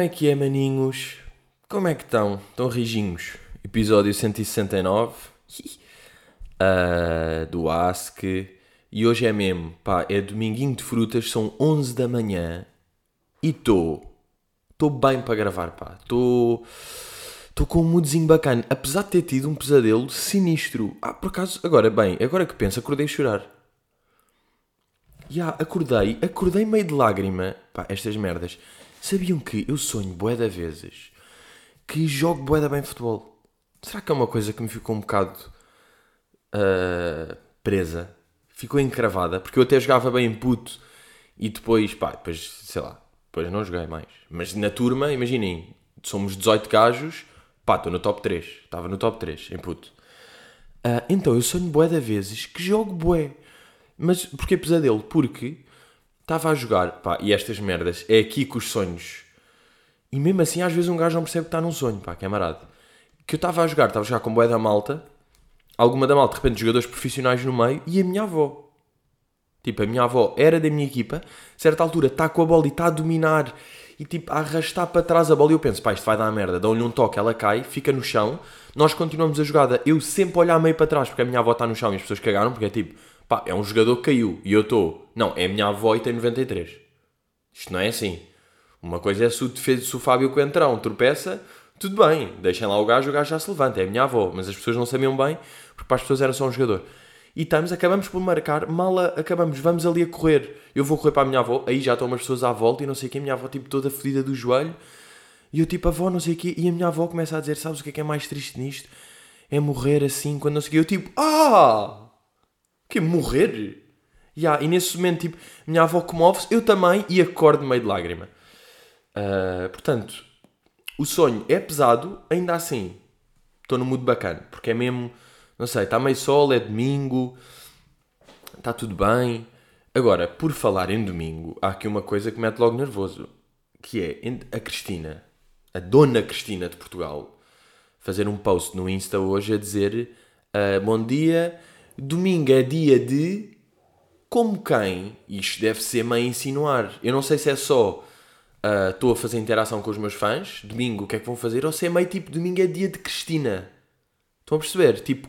Como é que é, maninhos? Como é que estão? Estão rijinhos? Episódio 169 uh, do Ask. E hoje é mesmo, pá, é dominguinho de frutas, são 11 da manhã e estou. Estou bem para gravar, pá. Estou. Estou com um moodzinho bacana, apesar de ter tido um pesadelo sinistro. Ah, por acaso, agora, bem, agora que penso, acordei a chorar. Já, yeah, acordei, acordei meio de lágrima. Pá, estas merdas. Sabiam que eu sonho bué de vezes que jogo bué bem futebol? Será que é uma coisa que me ficou um bocado uh, presa? Ficou encravada? Porque eu até jogava bem em puto e depois, pá, depois, sei lá, depois não joguei mais. Mas na turma, imaginem, somos 18 gajos, pá, estou no top 3. Estava no top 3, em puto. Uh, então, eu sonho bué de vezes que jogo bué. Mas porquê pesadelo? Porque estava a jogar, pá, e estas merdas, é aqui que os sonhos. E mesmo assim, às vezes um gajo não percebe que está num sonho, pá, que marado. Que eu estava a jogar, estava a jogar com boé da malta, alguma da malta, de repente, jogadores profissionais no meio, e a minha avó. Tipo, a minha avó era da minha equipa, certa altura está com a bola e está a dominar, e tipo, a arrastar para trás a bola, e eu penso, pá, isto vai dar merda, dá-lhe um toque, ela cai, fica no chão, nós continuamos a jogada, eu sempre olhar meio para trás, porque a minha avó está no chão e as pessoas cagaram, porque é tipo, pá, é um jogador que caiu e eu estou. Não, é a minha avó e tem 93. Isto não é assim. Uma coisa é se o, defesa, se o Fábio Coentrão tropeça, tudo bem, deixem lá o gajo, o gajo já se levanta, é a minha avó, mas as pessoas não sabiam bem, porque para as pessoas era só um jogador. E estamos, acabamos por marcar, mal acabamos, vamos ali a correr. Eu vou correr para a minha avó, aí já estão umas pessoas à volta e não sei o que, a minha avó tipo toda fodida do joelho. E eu tipo, avó, não sei o que, e a minha avó começa a dizer, sabes o que é que é mais triste nisto? É morrer assim, quando não sei o que. Eu tipo, ah! Que morrer? Yeah, e nesse momento, tipo, minha avó comove-se, eu também, e acordo meio de lágrima. Uh, portanto, o sonho é pesado, ainda assim, estou no mood bacana, porque é mesmo, não sei, está meio sol, é domingo, está tudo bem. Agora, por falar em domingo, há aqui uma coisa que me mete logo nervoso, que é a Cristina, a dona Cristina de Portugal, fazer um post no Insta hoje a dizer uh, bom dia Domingo é dia de. Como quem? Isto deve ser meio insinuar. Eu não sei se é só. Ah, estou uh, a fazer interação com os meus fãs. Domingo, o que é que vão fazer? Ou se é meio tipo. Domingo é dia de Cristina. Estão a perceber? Tipo.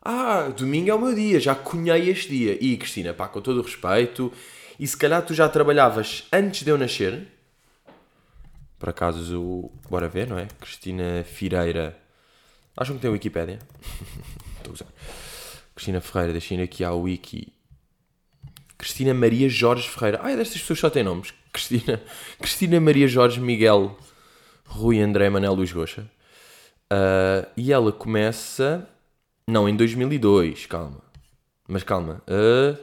Ah, domingo é o meu dia. Já cunhei este dia. E Cristina, pá, com todo o respeito. E se calhar tu já trabalhavas antes de eu nascer. Por acaso, bora ver, não é? Cristina Fireira. Acham que tem Wikipédia? Estou a usar. Cristina Ferreira, deixem aqui à wiki. Cristina Maria Jorge Ferreira. Ai, destas pessoas só têm nomes. Cristina, Cristina Maria Jorge Miguel Rui André Manel Luís Goxa. Uh, e ela começa. Não, em 2002, calma. Mas calma. Uh,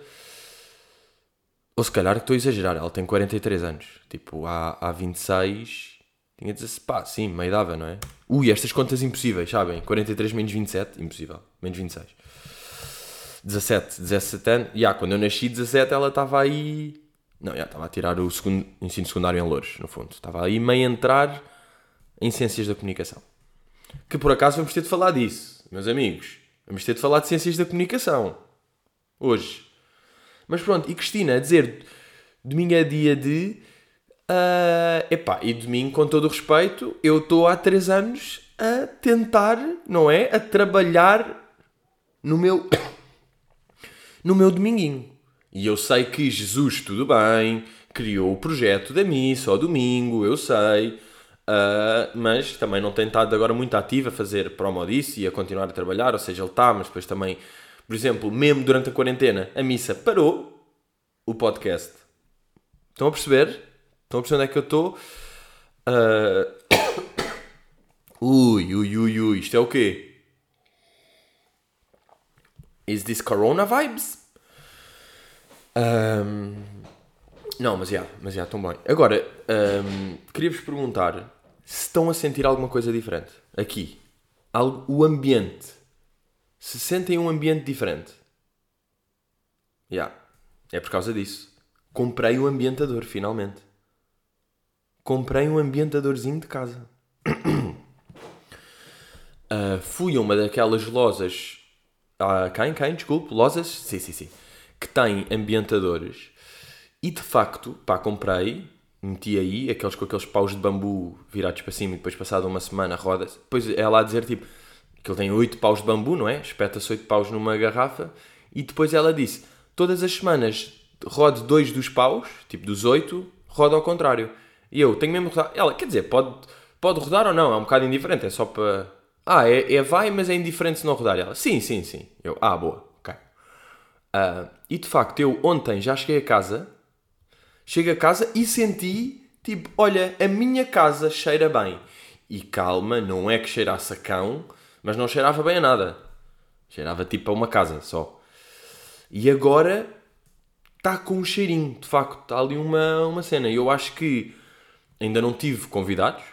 ou se calhar estou a exagerar, ela tem 43 anos. Tipo, há, há 26. Tinha 16. Pá, sim, meia dava, não é? Ui, estas contas impossíveis, sabem? 43 menos 27, impossível. Menos 26. 17, 17 anos. E yeah, quando eu nasci, 17, ela estava aí. Não, yeah, estava a tirar o segundo, ensino secundário em Louros, no fundo. Estava aí meio a entrar em Ciências da Comunicação. Que por acaso vamos ter de falar disso, meus amigos. Vamos ter de falar de Ciências da Comunicação. Hoje. Mas pronto, e Cristina a dizer domingo é dia de. Uh, epá, e domingo, com todo o respeito, eu estou há 3 anos a tentar, não é? A trabalhar no meu no meu dominguinho. E eu sei que Jesus, tudo bem, criou o projeto da missa ao domingo, eu sei, uh, mas também não tem estado agora muito ativo a fazer promo disso e a continuar a trabalhar, ou seja, ele está, mas depois também, por exemplo, mesmo durante a quarentena, a missa parou o podcast. Estão a perceber? Estão a perceber onde é que eu estou? Uh... Ui, ui, ui, ui, isto é o quê? Is this Corona vibes? Um, não, mas já, mas já, estão bem. Agora, um, queria-vos perguntar se estão a sentir alguma coisa diferente aqui. Algo, o ambiente. Se sentem um ambiente diferente. Já, yeah, é por causa disso. Comprei um ambientador, finalmente. Comprei um ambientadorzinho de casa. uh, fui a uma daquelas losas ah, quem? Quem? Desculpe. Losas? Sim, sim, sim. Que tem ambientadores. E de facto, pá, comprei. meti aí, aqueles com aqueles paus de bambu virados para cima e depois passado uma semana roda-se. Depois ela a dizer tipo, que ele tem 8 paus de bambu, não é? Espeta-se 8 paus numa garrafa e depois ela disse, todas as semanas rode dois dos paus, tipo dos 8, roda ao contrário. E eu, tenho mesmo. Ela, quer dizer, pode, pode rodar ou não, é um bocado indiferente, é só para... Ah, é, é vai, mas é indiferente se não rodar. Ela, sim, sim, sim. Eu, ah, boa, ok. Uh, e de facto, eu ontem já cheguei a casa Chego a casa e senti, tipo, olha, a minha casa cheira bem. E calma, não é que cheirasse a cão, mas não cheirava bem a nada. Cheirava tipo a uma casa só. E agora está com um cheirinho, de facto, está ali uma, uma cena. Eu acho que ainda não tive convidados,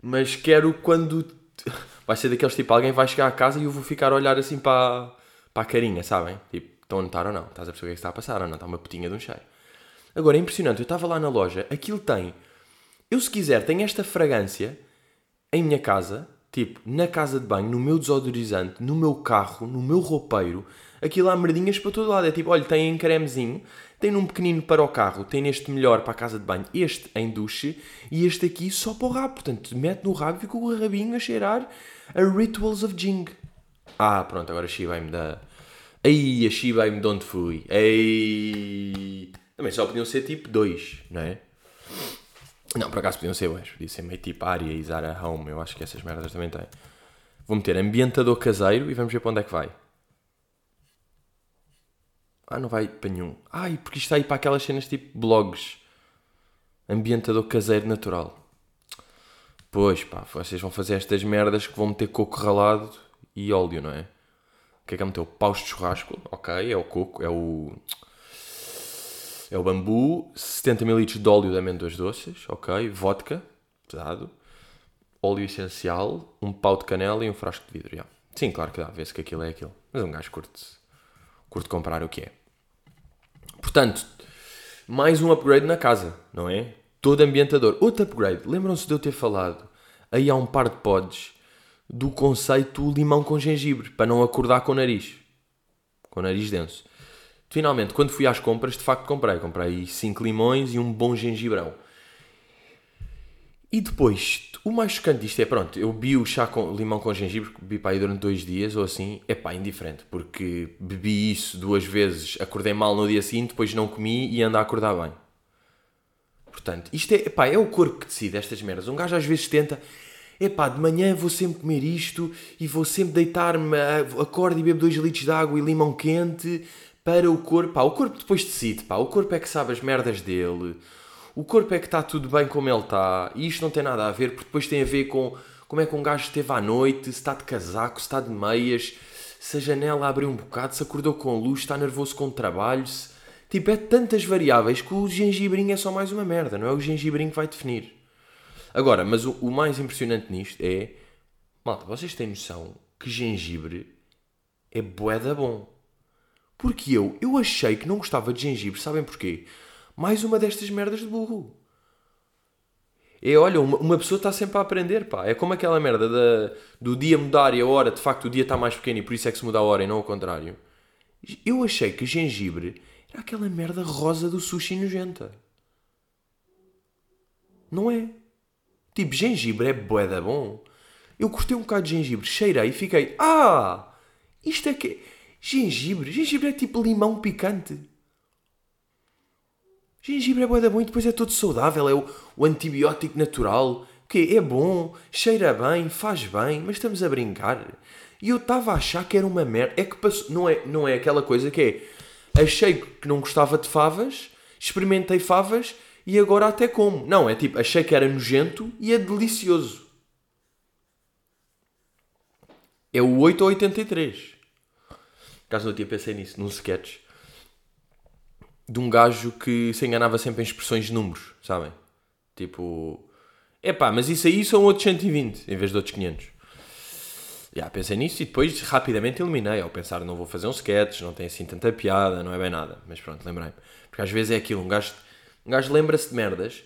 mas quero quando. Vai ser daqueles tipo, alguém vai chegar a casa e eu vou ficar a olhar assim para, para a carinha, sabem? Tipo, estão a notar ou não? Estás a perceber o que é está a passar ou não? Está uma putinha de um cheiro. Agora, é impressionante, eu estava lá na loja, aquilo tem. Eu, se quiser, tenho esta fragrância em minha casa, tipo, na casa de banho, no meu desodorizante, no meu carro, no meu roupeiro. Aquilo há merdinhas para todo lado. É tipo, olha, tem em cremezinho, tem num pequenino para o carro, tem neste melhor para a casa de banho, este em duche e este aqui só para o rabo. Portanto, mete no rabo e fica o rabinho a cheirar a Rituals of Jing. Ah, pronto, agora chibei-me da. Aí, a chibei-me de onde fui. Ei. Também só podiam ser tipo dois, não é? Não, por acaso podiam ser dois. Podia ser meio tipo área e Zara Home. Eu acho que essas merdas também têm. Vou meter ambientador caseiro e vamos ver para onde é que vai. Ah, não vai para nenhum. Ai, porque isto está aí para aquelas cenas tipo blogs. Ambientador caseiro natural. Pois pá, vocês vão fazer estas merdas que vão meter coco ralado e óleo, não é? O que é que é meter? Paus de churrasco. Ok, é o coco, é o é o bambu, 70 ml de óleo de amêndoas doces, ok, vodka, pesado, óleo essencial, um pau de canela e um frasco de vidro. Já. Sim, claro que dá, vê-se que aquilo é aquilo. Mas um gajo curte, curte comprar o que é. Portanto, mais um upgrade na casa, não é? Todo ambientador. Outro upgrade. Lembram-se de eu ter falado aí há um par de pods do conceito limão com gengibre, para não acordar com o nariz. Com o nariz denso. Finalmente, quando fui às compras, de facto comprei. Comprei 5 limões e um bom gengibrão. E depois, o mais chocante disto é, pronto, eu bebi o chá com limão com gengibre, bebi para aí durante dois dias ou assim, é pá, indiferente, porque bebi isso duas vezes, acordei mal no dia seguinte, depois não comi e ando a acordar bem. Portanto, isto é, pá, é o corpo que decide estas merdas. Um gajo às vezes tenta, epá, de manhã vou sempre comer isto e vou sempre deitar-me, acordo e bebo 2 litros de água e limão quente, para o corpo. Pá, o corpo depois decide, pá. O corpo é que sabe as merdas dele. O corpo é que está tudo bem como ele está. E isto não tem nada a ver, porque depois tem a ver com como é que um gajo esteve à noite, se está de casaco, se está de meias, se a janela abriu um bocado, se acordou com luz, está nervoso com o trabalho. Se... Tipo, é tantas variáveis que o gengibrinho é só mais uma merda, não é o gengibrinho que vai definir. Agora, mas o, o mais impressionante nisto é. Malta, vocês têm noção que gengibre é boeda bom. Porque eu, eu achei que não gostava de gengibre, sabem porquê? Mais uma destas merdas de burro. É, olha, uma, uma pessoa está sempre a aprender, pá. É como aquela merda da, do dia mudar e a hora, de facto, o dia está mais pequeno e por isso é que se muda a hora e não ao contrário. Eu achei que gengibre era aquela merda rosa do sushi nojenta. Não é? Tipo, gengibre é boeda bom. Eu cortei um bocado de gengibre, cheirei e fiquei, ah, isto é que Gengibre. Gengibre é tipo limão picante. Gengibre é boa da bom e depois é todo saudável. É o, o antibiótico natural. Que é bom, cheira bem, faz bem, mas estamos a brincar. E eu estava a achar que era uma merda. É que passou, não, é, não é aquela coisa que é. Achei que não gostava de favas, experimentei favas e agora até como. Não, é tipo, achei que era nojento e é delicioso. É o 8 ou 83 caso eu tinha pensei nisso, num sketch de um gajo que se enganava sempre em expressões de números, sabem? Tipo, epá, mas isso aí são outros 120 em vez de outros 500. Já pensei nisso e depois rapidamente eliminei. Ao pensar, não vou fazer um sketch, não tem assim tanta piada, não é bem nada. Mas pronto, lembrei-me. Porque às vezes é aquilo, um gajo, um gajo lembra-se de merdas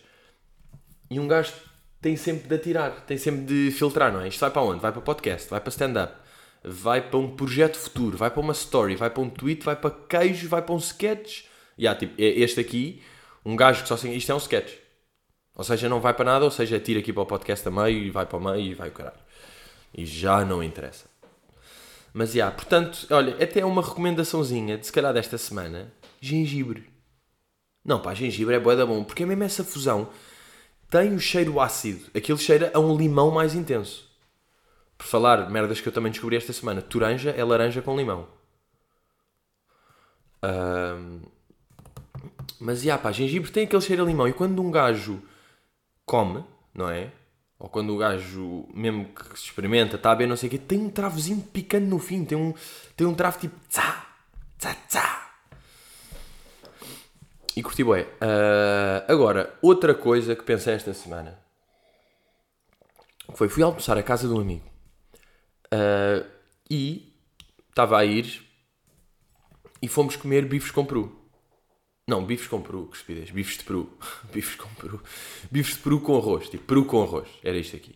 e um gajo tem sempre de atirar, tem sempre de filtrar, não é? Isto vai para onde? Vai para podcast, vai para stand-up vai para um projeto futuro, vai para uma story, vai para um tweet, vai para queijo, vai para um sketch. Yeah, tipo, é este aqui, um gajo que só assim, isto é um sketch. Ou seja, não vai para nada, ou seja, tira aqui para o podcast a meio e vai para o meio e vai o caralho. E já não interessa. Mas, já, yeah, portanto, olha, até uma recomendaçãozinha de se calhar desta semana, gengibre. Não, pá, gengibre é boa da bom, porque é mesmo essa fusão. Tem o cheiro ácido, aquele cheira a um limão mais intenso. Por falar merdas que eu também descobri esta semana, toranja é laranja com limão. Um, mas, já, pá, gengibre tem aquele cheiro a limão. E quando um gajo come, não é? Ou quando o gajo, mesmo que se experimenta, está a ver, não sei o quê, tem um travozinho picante no fim. Tem um, tem um travo tipo... Tsa, tsa, tsa. E curti bem. Uh, agora, outra coisa que pensei esta semana. Foi, fui almoçar à casa de um amigo. Uh, e estava a ir e fomos comer bifes com peru. Não, bifes com peru, que estupidez. Bifes de peru. bifes com peru. Bifes de peru com arroz. Tipo, peru com arroz. Era isto aqui.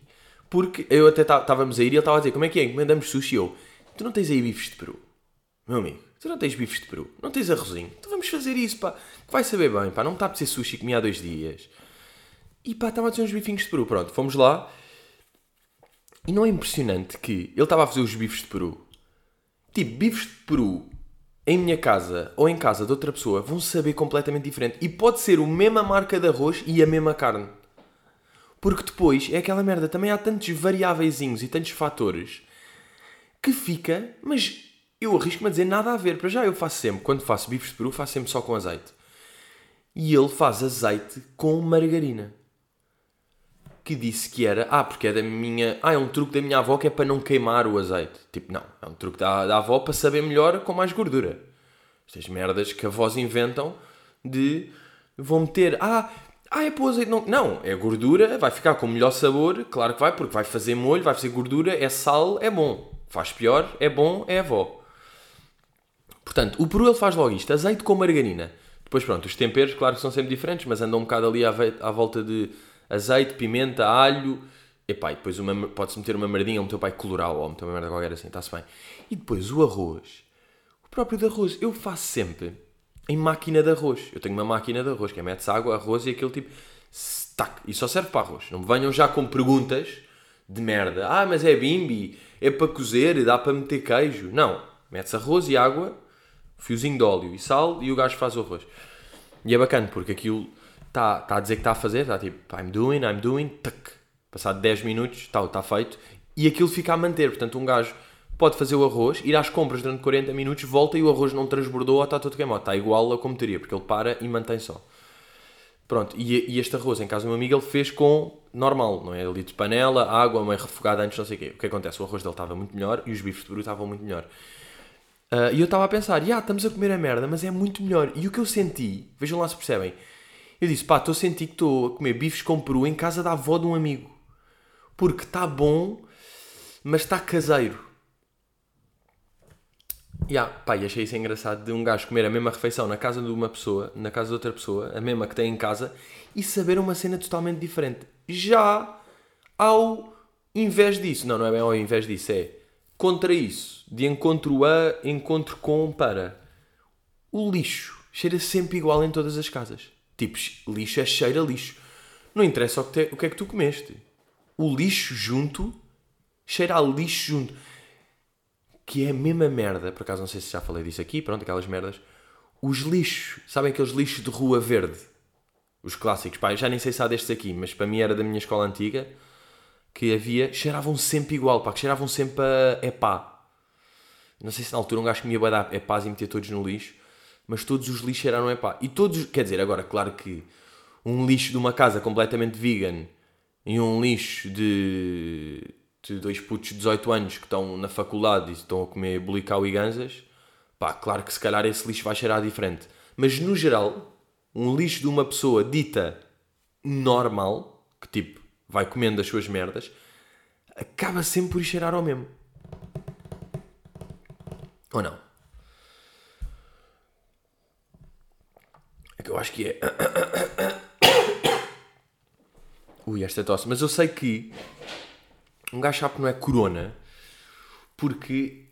Porque eu até estávamos a ir e ele estava a dizer: Como é que é? Encomendamos sushi. Eu, tu não tens aí bifes de peru? Meu amigo, tu não tens bifes de peru? Não tens arrozinho? Então vamos fazer isso, pá. Que vai saber bem, pá. Não me está a ser sushi que há dois dias. E pá, estava a dizer uns bifinhos de peru. Pronto, fomos lá. E não é impressionante que ele estava a fazer os bifes de peru. Tipo, bifes de peru em minha casa ou em casa de outra pessoa vão saber completamente diferente. E pode ser a mesma marca de arroz e a mesma carne. Porque depois é aquela merda, também há tantos variáveis e tantos fatores que fica, mas eu arrisco-me a dizer nada a ver. Para já eu faço sempre, quando faço bifes de peru, faço sempre só com azeite. E ele faz azeite com margarina que disse que era, ah, porque é da minha, ah, é um truque da minha avó que é para não queimar o azeite. Tipo, não, é um truque da, da avó para saber melhor com mais gordura. Estas merdas que avós inventam de vão meter, ah, ah, é para o azeite não. Não, é gordura, vai ficar com melhor sabor, claro que vai, porque vai fazer molho, vai fazer gordura, é sal, é bom. Faz pior, é bom, é avó. Portanto, o peru ele faz logo isto, azeite com margarina. Depois, pronto, os temperos, claro que são sempre diferentes, mas andam um bocado ali à, à volta de azeite, pimenta, alho. Epá, e depois pode-se meter uma merdinha, ou meter o pai coloral, ou meter uma merda qualquer assim, está-se bem. E depois o arroz. O próprio de arroz. Eu faço sempre em máquina de arroz. Eu tenho uma máquina de arroz, que é metes água, arroz e aquele tipo... Stack. E só serve para arroz. Não me venham já com perguntas de merda. Ah, mas é bimbi, é para cozer, dá para meter queijo. Não. Metes arroz e água, fiozinho de óleo e sal e o gajo faz o arroz. E é bacana, porque aquilo está tá a dizer que está a fazer, está tipo, I'm doing, I'm doing, tac. Passado 10 minutos, está tá feito. E aquilo fica a manter. Portanto, um gajo pode fazer o arroz, ir às compras durante 40 minutos, volta e o arroz não transbordou ou está todo queimado. Está igual a como teria, porque ele para e mantém só. Pronto, e, e, este arroz, em casa do meu amigo, ele fez com normal, não é? Ali de panela, água, meio refogada antes, não sei o quê. O que acontece? O arroz dele estava muito melhor e os bifes de peru estavam muito melhor. Uh, e eu estava a pensar, já, yeah, estamos a comer a merda, mas é muito melhor. E o que eu senti, vejam lá se percebem, eu disse, pá, estou a sentir que estou a comer bifes com peru em casa da avó de um amigo. Porque está bom, mas está caseiro. Yeah, pá, e achei isso engraçado de um gajo comer a mesma refeição na casa de uma pessoa, na casa de outra pessoa, a mesma que tem em casa, e saber uma cena totalmente diferente. Já ao invés disso, não, não é bem ao invés disso, é contra isso, de encontro a, encontro com, para. O lixo cheira sempre igual em todas as casas. Tipo, lixo é cheira lixo. Não interessa o que, te, o que é que tu comeste. O lixo junto cheira a lixo junto. Que é a mesma merda. Por acaso não sei se já falei disso aqui. Pronto, aquelas merdas. Os lixos. Sabem aqueles lixos de rua verde? Os clássicos. Pá, já nem sei se há destes aqui. Mas para mim era da minha escola antiga. Que havia. Cheiravam sempre igual. Pá, que cheiravam sempre a epá. Não sei se na altura um gajo comia badar epás e metia todos no lixo mas todos os lixos eram epá. E todos, quer dizer, agora, claro que um lixo de uma casa completamente vegan e um lixo de, de dois putos de 18 anos que estão na faculdade e estão a comer bulical e ganzas, pá, claro que se calhar esse lixo vai cheirar diferente. Mas no geral, um lixo de uma pessoa dita normal, que tipo vai comendo as suas merdas, acaba sempre por cheirar ao mesmo. Ou não? É que eu acho que é. Ui, esta tosse. Mas eu sei que um gajo sabe que não é corona porque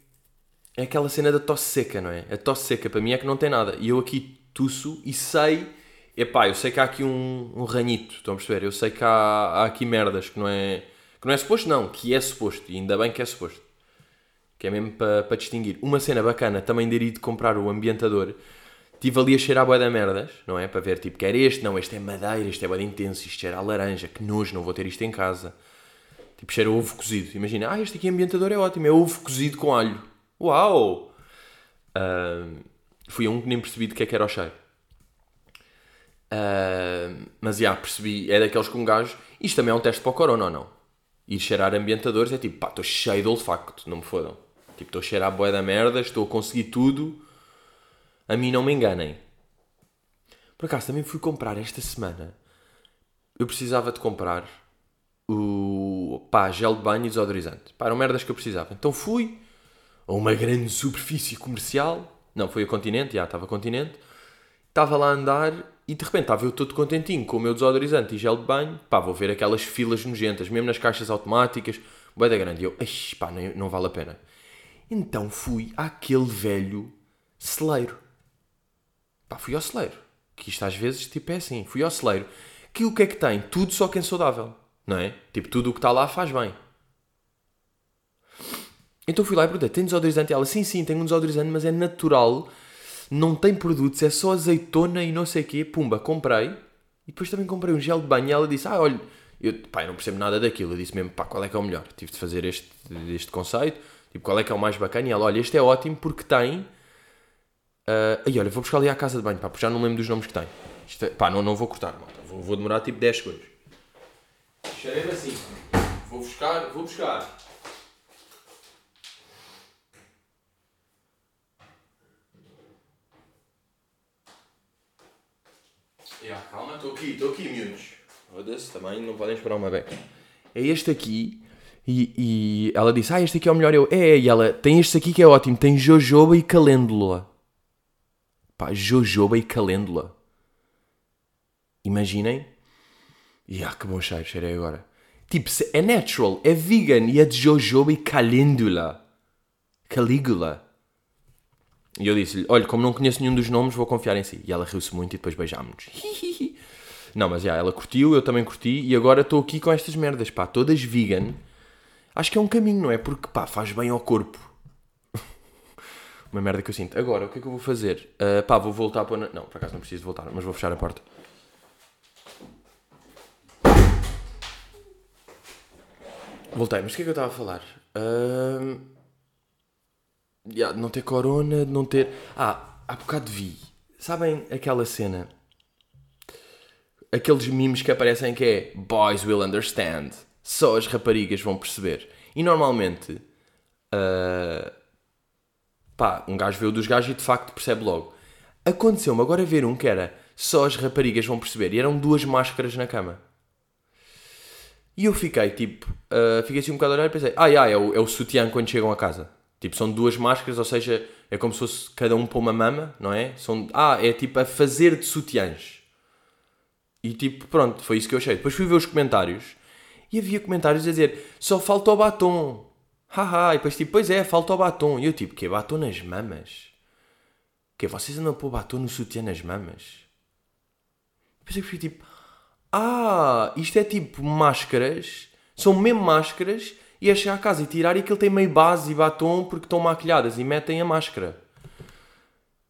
é aquela cena da tosse seca, não é? A tosse seca para mim é que não tem nada. E eu aqui tuço e sei epá, eu sei que há aqui um, um ranhito, estão a perceber? Eu sei que há, há aqui merdas que não é que não é suposto, não, que é suposto, e ainda bem que é suposto. Que é mesmo para pa distinguir. Uma cena bacana também de ir de comprar o ambientador. Estive ali a cheirar a boia da merdas, não é? Para ver, tipo, quer este? Não, este é madeira, este é boia intenso, isto cheira a laranja, que nojo, não vou ter isto em casa. Tipo, cheira ovo cozido. Imagina, ah, este aqui ambientador é ótimo, é ovo cozido com alho. Uau! Uh, fui um que nem percebi de que é que era o cheiro. Uh, mas já, percebi, é daqueles com gajo. Isto também é um teste para o corona ou não? Ir cheirar ambientadores é tipo, pá, estou cheio de olfacto, não me fodam. Tipo, estou a cheirar a boia da merda, estou a conseguir tudo. A mim não me enganem. Por acaso, também fui comprar esta semana. Eu precisava de comprar o pá, gel de banho e desodorizante. Pá, eram merdas que eu precisava. Então fui a uma grande superfície comercial. Não, foi a Continente, já estava a Continente. Estava lá a andar e de repente estava eu todo contentinho com o meu desodorizante e gel de banho. Pá, vou ver aquelas filas nojentas, mesmo nas caixas automáticas. Boa da grande. E eu, pá, não, não vale a pena. Então fui àquele velho celeiro. Pá, fui ao celeiro. Que isto às vezes, tipo, é assim. Fui ao celeiro. Que o que é que tem? Tudo só quem é saudável. Não é? Tipo, tudo o que está lá faz bem. Então fui lá e perguntei, tem desodorizante? Ela, sim, sim, tem um desodorizante, mas é natural não tem produtos, é só azeitona e não sei o quê. Pumba, comprei. E depois também comprei um gel de banho e ela disse, ah, olha, eu, pá, eu não percebo nada daquilo. Eu disse mesmo, pá, qual é que é o melhor? Tive de fazer este, este conceito. Tipo, qual é que é o mais bacana? E ela, olha, este é ótimo porque tem... Uh, aí, olha, vou buscar ali à casa de banho, pá, porque já não lembro dos nomes que tem. Isto é, pá, não, não vou cortar, malta. Vou, vou demorar tipo 10 segundos. Cheirei-me assim. Vou buscar, vou buscar. Yeah, calma, estou aqui, estou aqui, miúdos. Foda-se, também não podem esperar uma beca. É este aqui. E, e, ela disse: Ah, este aqui é o melhor. Eu, é, e ela tem este aqui que é ótimo. Tem jojoba e calêndula. Pá, jojoba e calêndula. Imaginem. E ah, que bom cheiro, cheirei agora. Tipo, é natural, é vegan e é de jojoba e calêndula. Calígula. E eu disse-lhe: Olha, como não conheço nenhum dos nomes, vou confiar em si. E ela riu-se muito e depois beijámos-nos. não, mas já, ela curtiu, eu também curti. E agora estou aqui com estas merdas, pá, todas vegan. Acho que é um caminho, não é? Porque, pá, faz bem ao corpo. Uma merda que eu sinto. Agora, o que é que eu vou fazer? Uh, pá, vou voltar para. Não, por acaso não preciso voltar, mas vou fechar a porta. Voltei, mas o que é que eu estava a falar? Uh yeah, não ter corona, não ter. Ah, há bocado vi. Sabem aquela cena? Aqueles memes que aparecem que é Boys will understand. Só as raparigas vão perceber. E normalmente. Uh, pá, um gajo vê o dos gajos e de facto percebe logo. Aconteceu-me agora ver um que era só as raparigas vão perceber. E eram duas máscaras na cama. E eu fiquei tipo, uh, fiquei assim um bocado a olhar e pensei, ah, yeah, é, o, é o sutiã quando chegam a casa. Tipo, são duas máscaras, ou seja, é como se fosse cada um para uma mama, não é? São, ah, é tipo a fazer de sutiãs. E tipo, pronto, foi isso que eu achei. Depois fui ver os comentários e havia comentários a dizer só falta o batom. Haha, e depois tipo, pois é, falta o batom. E eu tipo, que batom nas mamas? Que vocês andam a pôr batom no sutiã nas mamas? Depois eu fui tipo, ah, isto é tipo máscaras, são mesmo máscaras e é chegar a casa e tirar e aquilo tem meio base e batom porque estão maquilhadas e metem a máscara.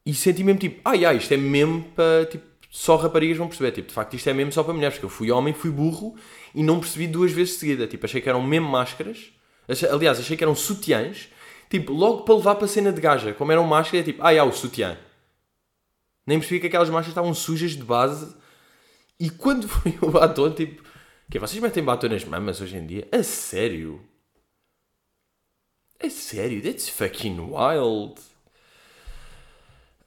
E senti mesmo tipo, ai ai, isto é mesmo para tipo, só raparigas vão perceber. Tipo, de facto, isto é mesmo só para mulheres, porque eu fui homem, fui burro e não percebi duas vezes de seguida. Tipo, achei que eram mesmo máscaras. Aliás, achei que eram sutiãs. Tipo, logo para levar para a cena de gaja. Como eram máscaras, é tipo, ah, o sutiã. Nem percebi que aquelas máscaras estavam sujas de base. E quando foi o batom, tipo, que vocês metem batom nas mamas hoje em dia? A sério? É sério? That's fucking wild.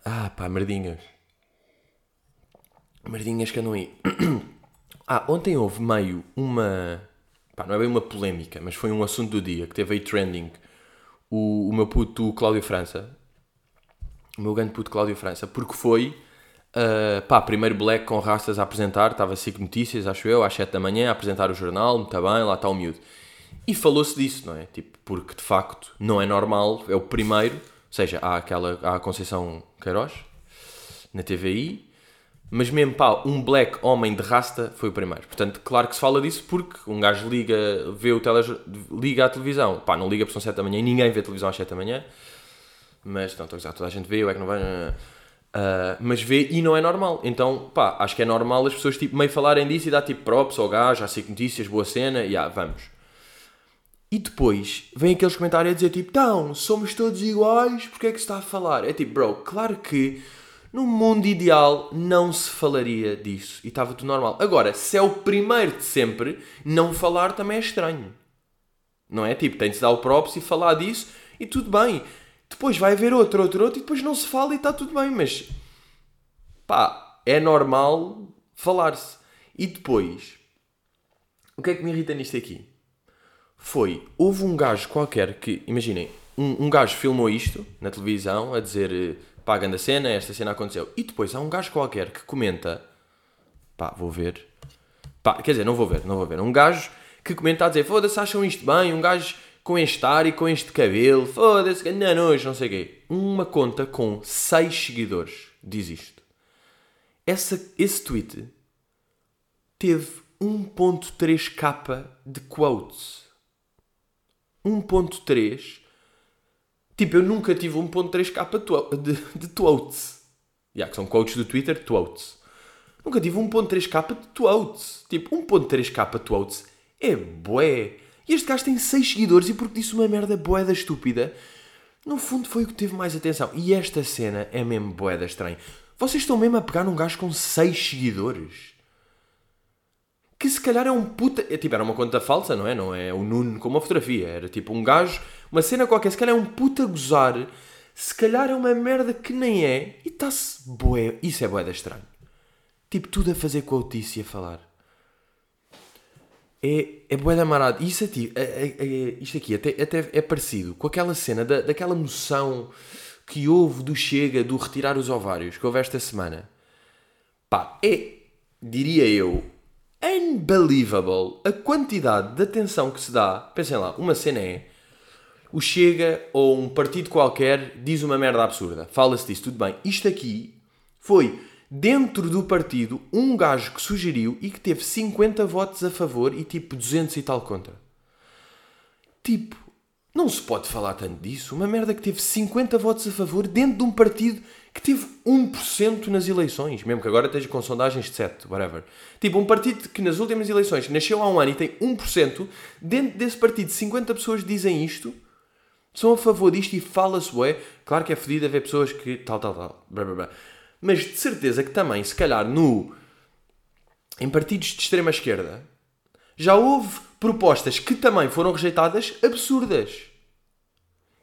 Ah, pá, merdinhas. Merdinhas que andam aí. ah, ontem houve meio uma. Pá, não é bem uma polémica, mas foi um assunto do dia que teve aí trending. O, o meu puto Cláudio França. O meu grande puto Cláudio França. Porque foi. Uh, pá, primeiro Black com raças a apresentar. Estava 5 notícias, acho eu, às 7 da manhã, a apresentar o jornal. Muito bem, lá está o miúdo. E falou-se disso, não é? Tipo, porque de facto não é normal, é o primeiro, ou seja, há aquela há a Conceição Queiroz na TVI, Mas mesmo, pá, um black homem de rasta foi o primeiro. Portanto, claro que se fala disso porque um gajo liga, vê o tele, liga a televisão. Pá, não liga porque são 7 da manhã e ninguém vê televisão às 7 da manhã. Mas, não, estou a dizer, toda a gente vê, eu é que não vai... Uh, mas vê e não é normal. Então, pá, acho que é normal as pessoas tipo, meio falarem disso e dar tipo props ao gajo, há 5 notícias, boa cena, e ah, vamos. E depois vem aqueles comentários a dizer tipo, então, somos todos iguais, porque é que se está a falar? É tipo, bro, claro que no mundo ideal não se falaria disso e estava tudo normal. Agora, se é o primeiro de sempre, não falar também é estranho. Não é? Tipo, tem de dar o props e falar disso e tudo bem. Depois vai haver outro, outro, outro e depois não se fala e está tudo bem. Mas, pá, é normal falar-se. E depois, o que é que me irrita nisto aqui? Foi, houve um gajo qualquer que, imaginem, um, um gajo filmou isto na televisão a dizer pá, a cena, esta cena aconteceu. E depois há um gajo qualquer que comenta, pá, vou ver. Pá, quer dizer, não vou ver, não vou ver. Um gajo que comenta a dizer, foda-se, acham isto bem? Um gajo com este ar e com este cabelo, foda-se, não nojo, não sei o quê. Uma conta com 6 seguidores diz isto. Essa, esse tweet teve 1.3k de quotes. 1.3 Tipo, eu nunca tive 1.3k de, de tweets. Yeah, que são quotes do Twitter, tweets. Nunca tive 1.3k de tweets. Tipo, 1.3k tweets é bué. E este gajo tem 6 seguidores e porque disse uma merda bué da estúpida, no fundo foi o que teve mais atenção. E esta cena é mesmo bué da estranha. Vocês estão mesmo a pegar num gajo com 6 seguidores? que se calhar é um puta. É, tipo, era uma conta falsa, não é? Não é o Nuno com uma fotografia. Era tipo um gajo, uma cena qualquer, se calhar é um puta gozar, se calhar é uma merda que nem é, e está-se boé. Isso é boé estranho. Tipo, tudo a fazer com a Otícia a falar. É, é boé da marado. Isso aqui, é, é, é, isto aqui até, até é parecido com aquela cena da, daquela moção que houve do Chega do retirar os ovários que houve esta semana. Pá, é, diria eu, unbelievable a quantidade de atenção que se dá. Pensem lá, uma cena é o Chega ou um partido qualquer diz uma merda absurda. Fala-se disso, tudo bem. Isto aqui foi dentro do partido um gajo que sugeriu e que teve 50 votos a favor e tipo 200 e tal contra. Tipo, não se pode falar tanto disso. Uma merda que teve 50 votos a favor dentro de um partido que teve 1% nas eleições, mesmo que agora esteja com sondagens de 7, whatever. Tipo, um partido que nas últimas eleições nasceu há um ano e tem 1%, dentro desse partido 50 pessoas dizem isto, são a favor disto e fala-se, ué. Claro que é fedido haver pessoas que tal, tal, tal, blá, blá, blá. Mas de certeza que também, se calhar, no em partidos de extrema esquerda, já houve propostas que também foram rejeitadas absurdas.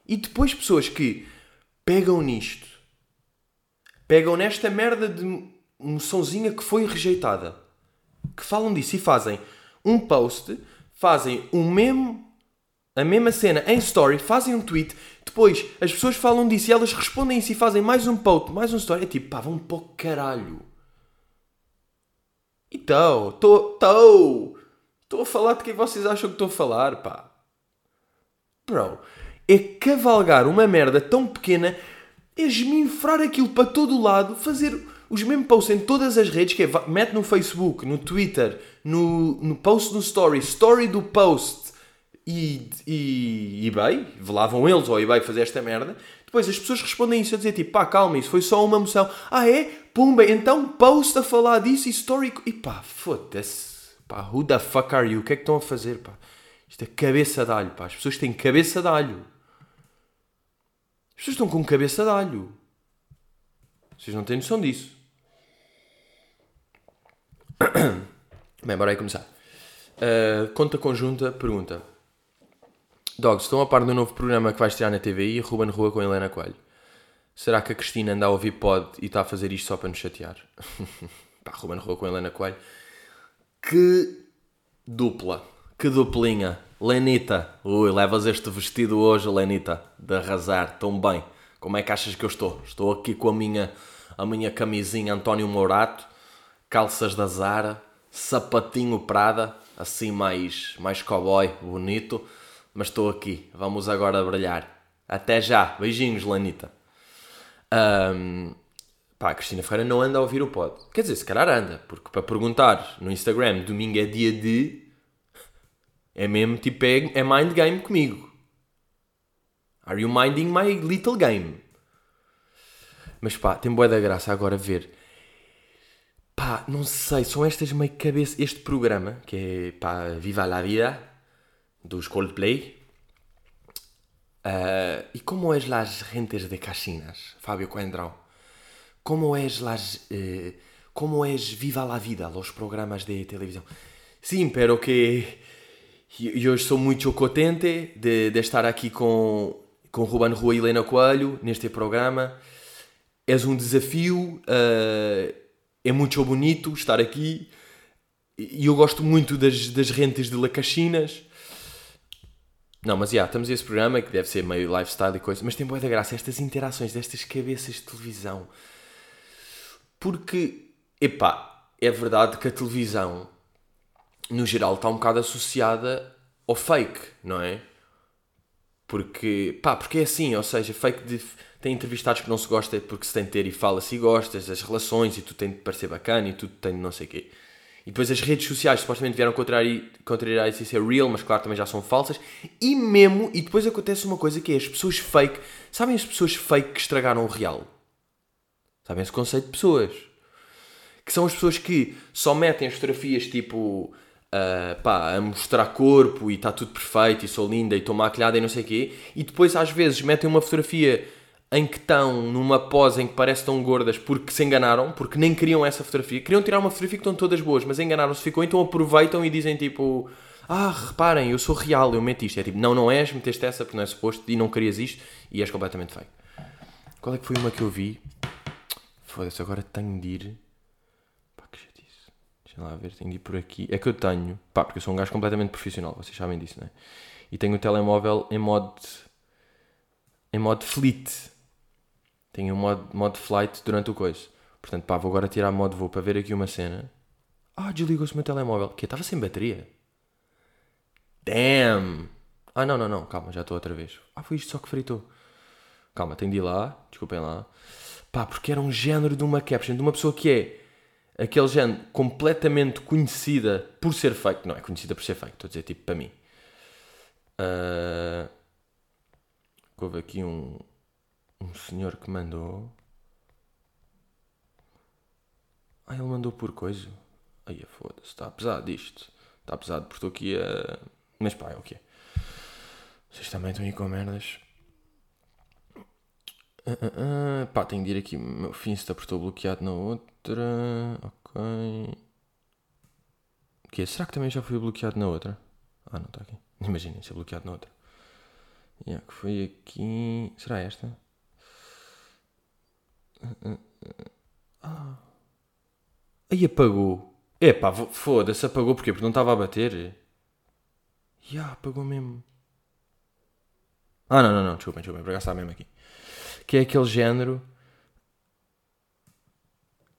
E depois pessoas que pegam nisto pegam nesta merda de moçãozinha que foi rejeitada, que falam disso e fazem um post, fazem um meme, a mesma cena em story, fazem um tweet, depois as pessoas falam disso e elas respondem isso e fazem mais um post, mais um story. É tipo, pá, vão para o caralho. Então, estou, estou, a falar de quem vocês acham que estou a falar, pá. Bro, é cavalgar uma merda tão pequena é esminfrar aquilo para todo o lado, fazer os mesmos posts em todas as redes, que é, mete no Facebook, no Twitter, no, no post no story, story do post e, e eBay, vão eles ao eBay fazer esta merda, depois as pessoas respondem isso a dizer tipo, pá, calma, isso foi só uma moção. Ah é? Pumba, então post a falar disso story... E pá, foda-se. Pá, who the fuck are you? O que é que estão a fazer, pá? Isto é cabeça de alho, pá. As pessoas têm cabeça de alho. As pessoas estão com cabeça de alho. Vocês não têm noção disso. Bem, bora aí começar. Uh, conta conjunta pergunta: Dogs, estão a par do novo programa que vai estrear na TVI, Ruben Rua com Helena Coelho. Será que a Cristina anda a ouvir pod e está a fazer isto só para nos chatear? Pá, Ruben Rua com Helena Coelho. Que dupla, que duplinha. Lenita, ui, levas este vestido hoje, Lenita, de arrasar, tão bem. Como é que achas que eu estou? Estou aqui com a minha, a minha camisinha António Mourato, calças da Zara, sapatinho Prada, assim mais, mais cowboy, bonito, mas estou aqui. Vamos agora brilhar. Até já. Beijinhos, Lenita. Um, Pá, a Cristina Ferreira não anda a ouvir o pod. Quer dizer, se calhar anda, porque para perguntar no Instagram domingo é dia de. É mesmo tipo, é, é mind game comigo. Are you minding my little game? Mas pá, tem boa da graça agora ver. Pá, não sei, são estas meio cabeça. Este programa, que é pá, Viva la Vida, dos Coldplay. Uh, e como é las gentes de Casinas, Fábio Coendrao? Como é las. Uh, como é Viva la Vida, los programas de televisão? Sim, pero que. E hoje sou muito contente de, de estar aqui com, com Ruben Rua e Helena Coelho neste programa. És um desafio, uh, é muito bonito estar aqui e eu gosto muito das, das rentes de Lacaxinas. Não, mas já, yeah, estamos a esse programa que deve ser meio lifestyle e coisa, mas tem boa da graça estas interações destas cabeças de televisão. Porque, epá, é verdade que a televisão, no geral, está um bocado associada ao fake, não é? Porque, pá, porque é assim, ou seja, fake de, tem entrevistados que não se gosta porque se tem de ter e fala-se e gostas, as relações e tudo tem de parecer bacana e tudo tem de não sei o quê. E depois as redes sociais supostamente vieram contrariar isso e ser real, mas claro também já são falsas. E mesmo, e depois acontece uma coisa que é as pessoas fake. Sabem as pessoas fake que estragaram o real? Sabem esse conceito de pessoas? Que são as pessoas que só metem as fotografias tipo. Uh, pá, a mostrar corpo e está tudo perfeito e sou linda e estou maquilhada e não sei o quê. E depois às vezes metem uma fotografia em que estão numa pose em que parecem tão gordas porque se enganaram, porque nem queriam essa fotografia. Queriam tirar uma fotografia que estão todas boas, mas enganaram-se, ficou, então aproveitam e dizem tipo: Ah, reparem, eu sou real, eu meto isto. É tipo: Não, não és, meteste essa porque não é suposto e não querias isto e és completamente fake. Qual é que foi uma que eu vi? Foda-se, agora tenho de ir. Pá, que chatice. Deixa lá ver, tenho de ir por aqui. É que eu tenho, pá, porque eu sou um gajo completamente profissional, vocês sabem disso, não é? E tenho o telemóvel em modo. em modo fleet tenho o modo, modo flight durante o coiso. Portanto, pá, vou agora tirar modo voo para ver aqui uma cena. Ah, desligou-se o meu telemóvel. Que estava sem bateria. Damn! Ah, não, não, não. Calma, já estou outra vez. Ah, foi isto só que fritou. Calma, tenho de ir lá. Desculpem lá. Pá, porque era um género de uma caption de uma pessoa que é aquele género completamente conhecida por ser fake. Não é conhecida por ser fake, estou a dizer tipo para mim. Uh... Houve aqui um, um senhor que mandou. Ah, ele mandou por coisa. Aí foda-se, está pesado isto. Está pesado porque estou aqui a. Mas pá, é o que é. Vocês também estão aí com merdas. Uh, uh, uh. Pá, tenho de ir aqui. Meu Finsta porque estou bloqueado na outra. Ok. O quê? Será que também já fui bloqueado na outra? Ah, não está aqui. Imaginem ser bloqueado na outra. Yeah, que foi aqui. Será esta? Ah. Aí apagou. Epá, foda-se, apagou porquê? Porque não estava a bater. Ya, yeah, apagou mesmo. Ah, não, não, não, desculpem, desculpem, por acaso está mesmo aqui. Que é aquele género.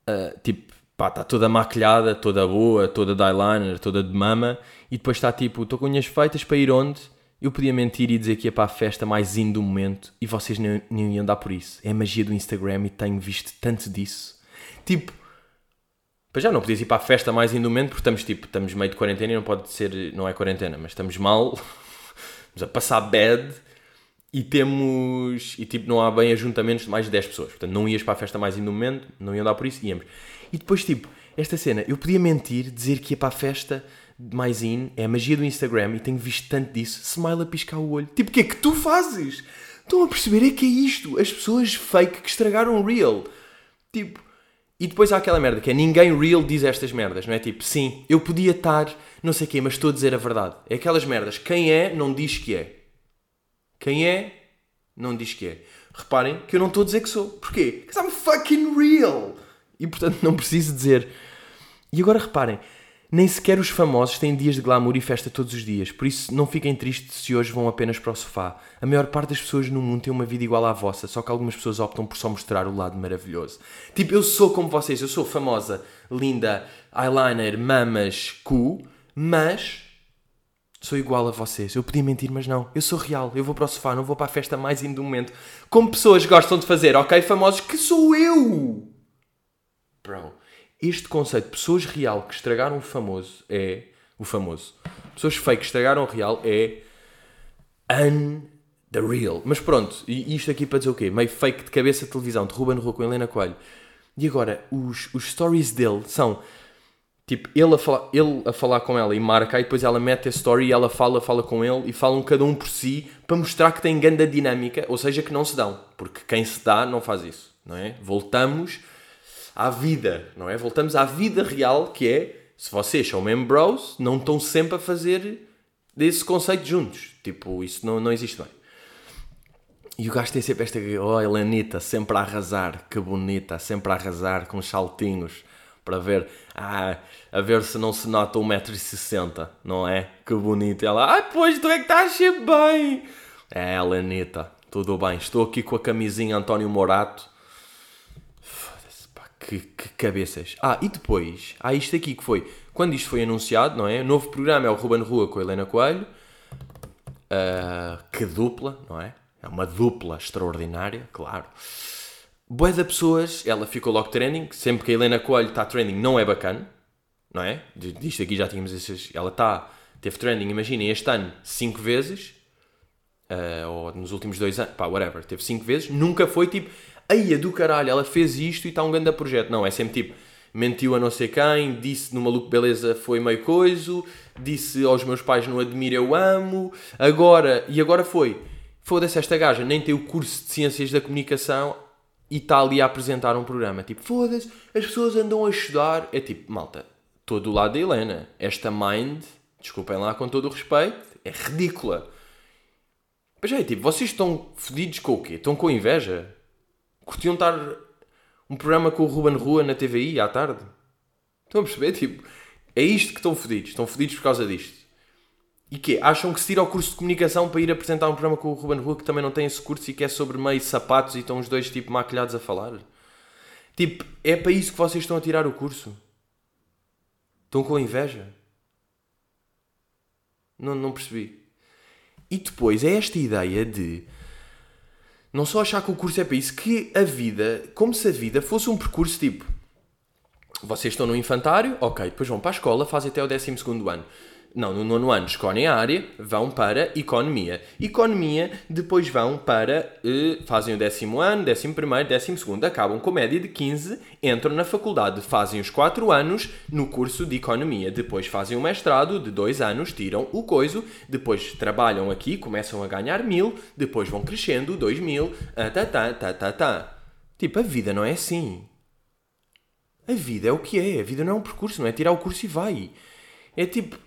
Uh, tipo, pá, está toda maquilhada, toda boa, toda de eyeliner, toda de mama. E depois está tipo, estou com unhas feitas para ir onde? Eu podia mentir e dizer que ia para a festa mais indo do momento e vocês nem, nem iam dar por isso. É a magia do Instagram e tenho visto tanto disso. Tipo, para já não podias ir para a festa mais indo do momento porque estamos tipo, estamos meio de quarentena e não pode ser, não é quarentena, mas estamos mal, estamos a passar bad e temos, e tipo, não há bem ajuntamentos de mais de 10 pessoas. Portanto, não ias para a festa mais indo do momento, não iam dar por isso, íamos. E depois, tipo, esta cena, eu podia mentir, dizer que ia para a festa mais in, é a magia do Instagram e tenho visto tanto disso. Smile a piscar o olho. Tipo, o que é que tu fazes? Estão a perceber? É que é isto. As pessoas fake que estragaram real. Tipo, e depois há aquela merda que é ninguém real diz estas merdas, não é? Tipo, sim, eu podia estar não sei quê, mas estou a dizer a verdade. É aquelas merdas. Quem é, não diz que é. Quem é, não diz que é. Reparem que eu não estou a dizer que sou. Porquê? Because I'm fucking real. E portanto não preciso dizer. E agora reparem, nem sequer os famosos têm dias de glamour e festa todos os dias, por isso não fiquem tristes se hoje vão apenas para o sofá. A maior parte das pessoas no mundo tem uma vida igual à vossa, só que algumas pessoas optam por só mostrar o lado maravilhoso. Tipo, eu sou como vocês, eu sou famosa, linda, eyeliner, mamas, cu, mas sou igual a vocês. Eu podia mentir, mas não. Eu sou real, eu vou para o sofá, não vou para a festa mais indo do momento. Como pessoas gostam de fazer, ok, famosos, que sou eu! bro, este conceito de pessoas real que estragaram o famoso é. O famoso. Pessoas fake que estragaram o real é. Un. The real. Mas pronto, e isto aqui para dizer o quê? Meio fake de cabeça de televisão, de Ruben Rua com Helena Coelho. E agora, os, os stories dele são tipo ele a, falar, ele a falar com ela e marca, e depois ela mete a story e ela fala, fala com ele e falam cada um por si para mostrar que tem grande dinâmica, ou seja, que não se dão, porque quem se dá não faz isso, não é? Voltamos à vida, não é? Voltamos à vida real que é se vocês são mesmo bros, não estão sempre a fazer desse conceito juntos. Tipo, isso não, não existe bem. E o gajo tem sempre esta. Oh, Helenita, sempre a arrasar, que bonita, sempre a arrasar com saltinhos para ver. Ah, a ver se não se nota 1,60m, não é? Que bonito. E ela, ai, pois tu é que estás sempre bem. É, Helenita, tudo bem. Estou aqui com a camisinha António Morato. Que, que cabeças. Ah, e depois, há isto aqui que foi. Quando isto foi anunciado, não é? O novo programa é o Ruben Rua com a Helena Coelho. Uh, que dupla, não é? É uma dupla extraordinária, claro. Boa da pessoas, ela ficou logo trending. Sempre que a Helena Coelho está trending, não é bacana, não é? Disto aqui já tínhamos esses. Ela está, teve trending, imaginem, este ano 5 vezes, uh, ou nos últimos dois anos, pá, whatever, teve 5 vezes. Nunca foi tipo, aí do caralho, ela fez isto e está um grande projeto. Não, é sempre tipo, mentiu a não sei quem, disse no Maluco Beleza foi meio coiso, disse aos meus pais não admiro, eu amo, agora, e agora foi foda-se, esta gaja nem tem o curso de Ciências da Comunicação e está ali a apresentar um programa. Tipo, foda-se, as pessoas andam a estudar. É tipo, malta, estou do lado da Helena. Esta mind, desculpem lá com todo o respeito, é ridícula. Mas é tipo, vocês estão fodidos com o quê? Estão com inveja? Curtiam estar um programa com o Ruben Rua na TVI à tarde? Estão a perceber? Tipo, é isto que estão fodidos. Estão fodidos por causa disto. E quê? Acham que se tira o curso de comunicação para ir apresentar um programa com o Ruben Rua que também não tem esse curso e que é sobre meio sapatos e estão os dois tipo maquilhados a falar? Tipo, é para isso que vocês estão a tirar o curso? Estão com inveja? Não, não percebi. E depois é esta ideia de não só achar que o curso é para isso, que a vida, como se a vida fosse um percurso tipo vocês estão no infantário, ok, depois vão para a escola, fazem até o 12 ano não, no nono ano escolhem a área, vão para Economia. Economia, depois vão para, eh, fazem o décimo ano, décimo primeiro, décimo segundo, acabam com média de 15, entram na faculdade, fazem os 4 anos no curso de Economia, depois fazem o mestrado de 2 anos, tiram o coiso, depois trabalham aqui, começam a ganhar mil, depois vão crescendo, 2 mil, ah, tá, tá, tá, tá, tá. Tipo, a vida não é assim. A vida é o que é, a vida não é um percurso, não é tirar o curso e vai. É tipo,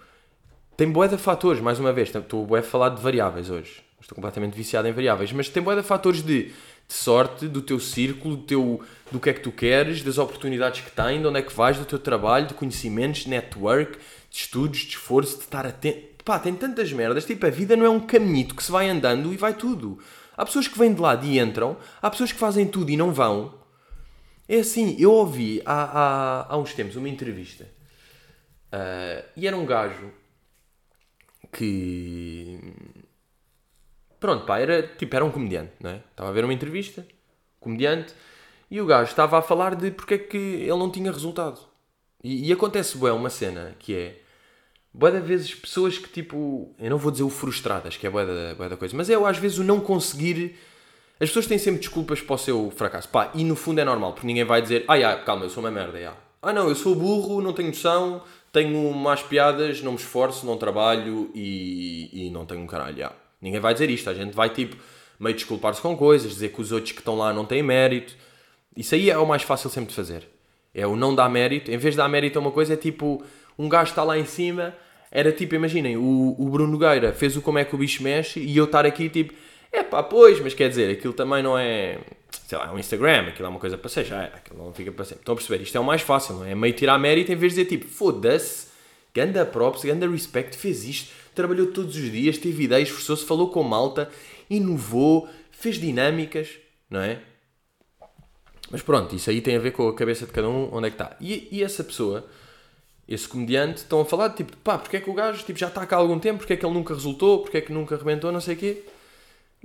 tem boé de fatores, mais uma vez, estou a falar de variáveis hoje. Estou completamente viciado em variáveis, mas tem boé de fatores de, de, sorte, do teu círculo, do, teu, do que é que tu queres, das oportunidades que tens, de onde é que vais, do teu trabalho, de conhecimentos, network, de estudos, de esforço, de estar atento. Pá, tem tantas merdas. Tipo, a vida não é um caminhito que se vai andando e vai tudo. Há pessoas que vêm de lado e entram, há pessoas que fazem tudo e não vão. É assim, eu ouvi há, há, há uns tempos uma entrevista uh, e era um gajo que. Pronto, pá, era tipo, era um comediante, não é? Estava a ver uma entrevista, comediante, e o gajo estava a falar de porque é que ele não tinha resultado. E, e acontece, bué, uma cena que é. De vezes pessoas que tipo. Eu não vou dizer o frustradas, que é bué da, coisa, mas é às vezes o não conseguir. As pessoas têm sempre desculpas para o seu fracasso. Pá, e no fundo é normal, porque ninguém vai dizer, ah, calma, eu sou uma merda, já. Ah, não, eu sou burro, não tenho noção, tenho más piadas, não me esforço, não trabalho e, e não tenho um caralho. Ninguém vai dizer isto. A gente vai tipo meio desculpar-se com coisas, dizer que os outros que estão lá não têm mérito. Isso aí é o mais fácil sempre de fazer. É o não dar mérito. Em vez de dar mérito a uma coisa, é tipo um gajo está lá em cima. Era tipo, imaginem, o, o Bruno Nogueira fez o Como é que o bicho mexe e eu estar aqui tipo, é pá, pois, mas quer dizer, aquilo também não é sei lá, é um Instagram, aquilo é uma coisa para ser, já é, aquilo não fica para sempre. Estão a perceber? Isto é o mais fácil, não é? É meio tirar mérito em vez de dizer tipo, foda-se, ganda props, ganda respect, fez isto, trabalhou todos os dias, teve ideias, esforçou-se, falou com malta, inovou, fez dinâmicas, não é? Mas pronto, isso aí tem a ver com a cabeça de cada um, onde é que está. E, e essa pessoa, esse comediante, estão a falar de tipo, pá, porque é que o gajo tipo, já está cá há algum tempo, porque é que ele nunca resultou, porque é que nunca arrebentou, não sei o quê.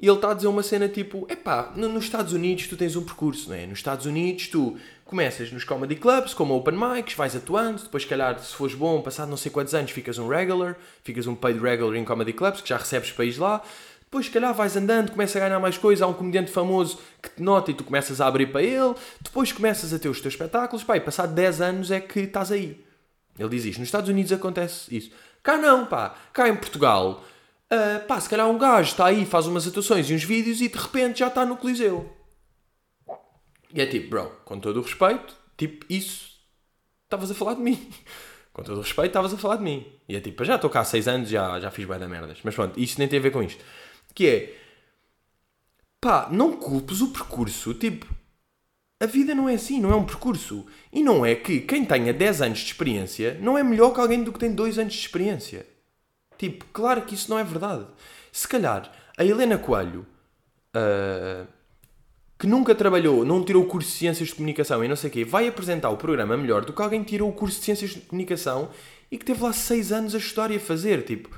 E ele está a dizer uma cena tipo: epá, no- nos Estados Unidos tu tens um percurso, não é? Nos Estados Unidos tu começas nos comedy clubs, como open mics, vais atuando, depois, se calhar, se fores bom, passado não sei quantos anos, ficas um regular, ficas um paid regular em comedy clubs, que já recebes ir lá. Depois, se calhar, vais andando, começas a ganhar mais coisa, há um comediante famoso que te nota e tu começas a abrir para ele, depois começas a ter os teus espetáculos, pá, e passado 10 anos é que estás aí. Ele diz isto. Nos Estados Unidos acontece isso. Cá não, pá. Cá em Portugal, ah, pá, se calhar um gajo está aí, faz umas atuações e uns vídeos e de repente já está no Coliseu. E é tipo, bro, com todo o respeito, tipo, isso, estavas a falar de mim. Com todo o respeito, estavas a falar de mim. E é tipo, já estou cá há 6 anos, já, já fiz bué da merdas. Mas pronto, isto nem tem a ver com isto. Que é, pá, não culpes o percurso, tipo, a vida não é assim, não é um percurso. E não é que quem tenha 10 anos de experiência não é melhor que alguém do que tem 2 anos de experiência. Tipo, claro que isso não é verdade. Se calhar a Helena Coelho, ah, que nunca trabalhou, não tirou o curso de Ciências de Comunicação e não sei o quê, vai apresentar o programa melhor do que alguém que tirou o curso de Ciências de Comunicação e que teve lá 6 anos a estudar e a fazer. Tipo,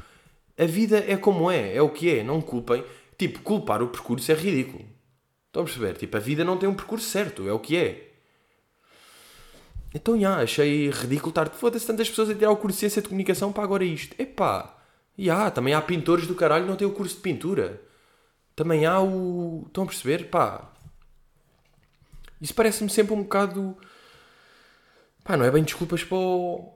a vida é como é, é o que é, não culpem. Tipo, culpar o percurso é ridículo. Estão a perceber? Tipo, a vida não tem um percurso certo, é o que é. Então, já, achei ridículo estar. Foda-se tantas pessoas a tirar o curso de Ciência de Comunicação para agora isto. Epá, já, também há pintores do caralho que não têm o curso de pintura. Também há o. Estão a perceber? Pá. Isso parece-me sempre um bocado. Pá, não é bem desculpas para o.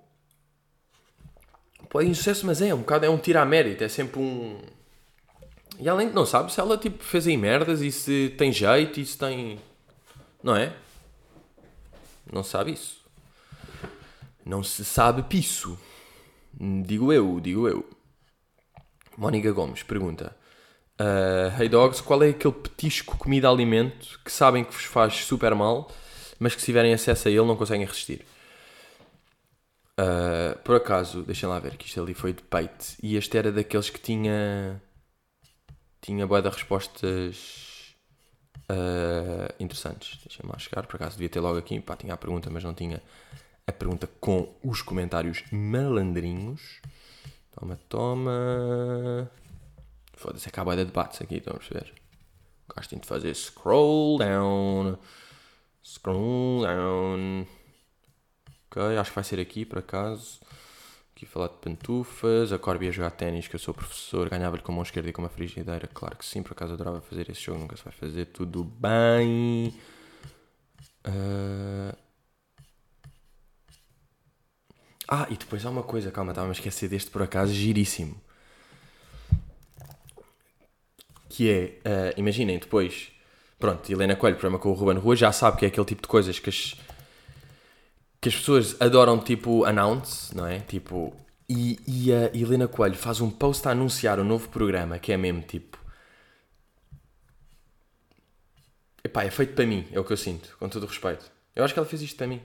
para o insucesso, mas é, um bocado. É um tiro a mérito, é sempre um. E além de não sabe se ela tipo fez aí merdas e se tem jeito e se tem. Não é? Não sabe isso. Não se sabe pisso. Digo eu, digo eu. Mónica Gomes pergunta: uh, Hey Dogs, qual é aquele petisco, comida, alimento que sabem que vos faz super mal, mas que se tiverem acesso a ele não conseguem resistir? Uh, por acaso, deixem lá ver que isto ali foi de peito e este era daqueles que tinha tinha boa de respostas uh, interessantes. Deixem-me lá chegar, por acaso devia ter logo aqui, pá, tinha a pergunta, mas não tinha a pergunta com os comentários malandrinhos. Toma, toma. Foda-se, acaba de debates aqui, estão a perceber? Gostem de fazer scroll down. Scroll down. Ok, acho que vai ser aqui, por acaso. Aqui falar de pantufas, a Corby a jogar ténis, que eu sou professor, ganhava-lhe com a mão esquerda e com uma frigideira. Claro que sim, por acaso adorava fazer esse jogo, nunca se vai fazer. Tudo bem. Ah, Ah, e depois há uma coisa, calma, estava-me a esquecer deste por acaso, giríssimo. Que é, ah, imaginem, depois, pronto, Helena Coelho, programa com o Ruben Rua, já sabe que é aquele tipo de coisas que as, que as pessoas adoram, tipo, announce, não é? Tipo, e, e a Helena Coelho faz um post a anunciar o novo programa, que é mesmo, tipo... Epá, é feito para mim, é o que eu sinto, com todo o respeito. Eu acho que ela fez isto para mim.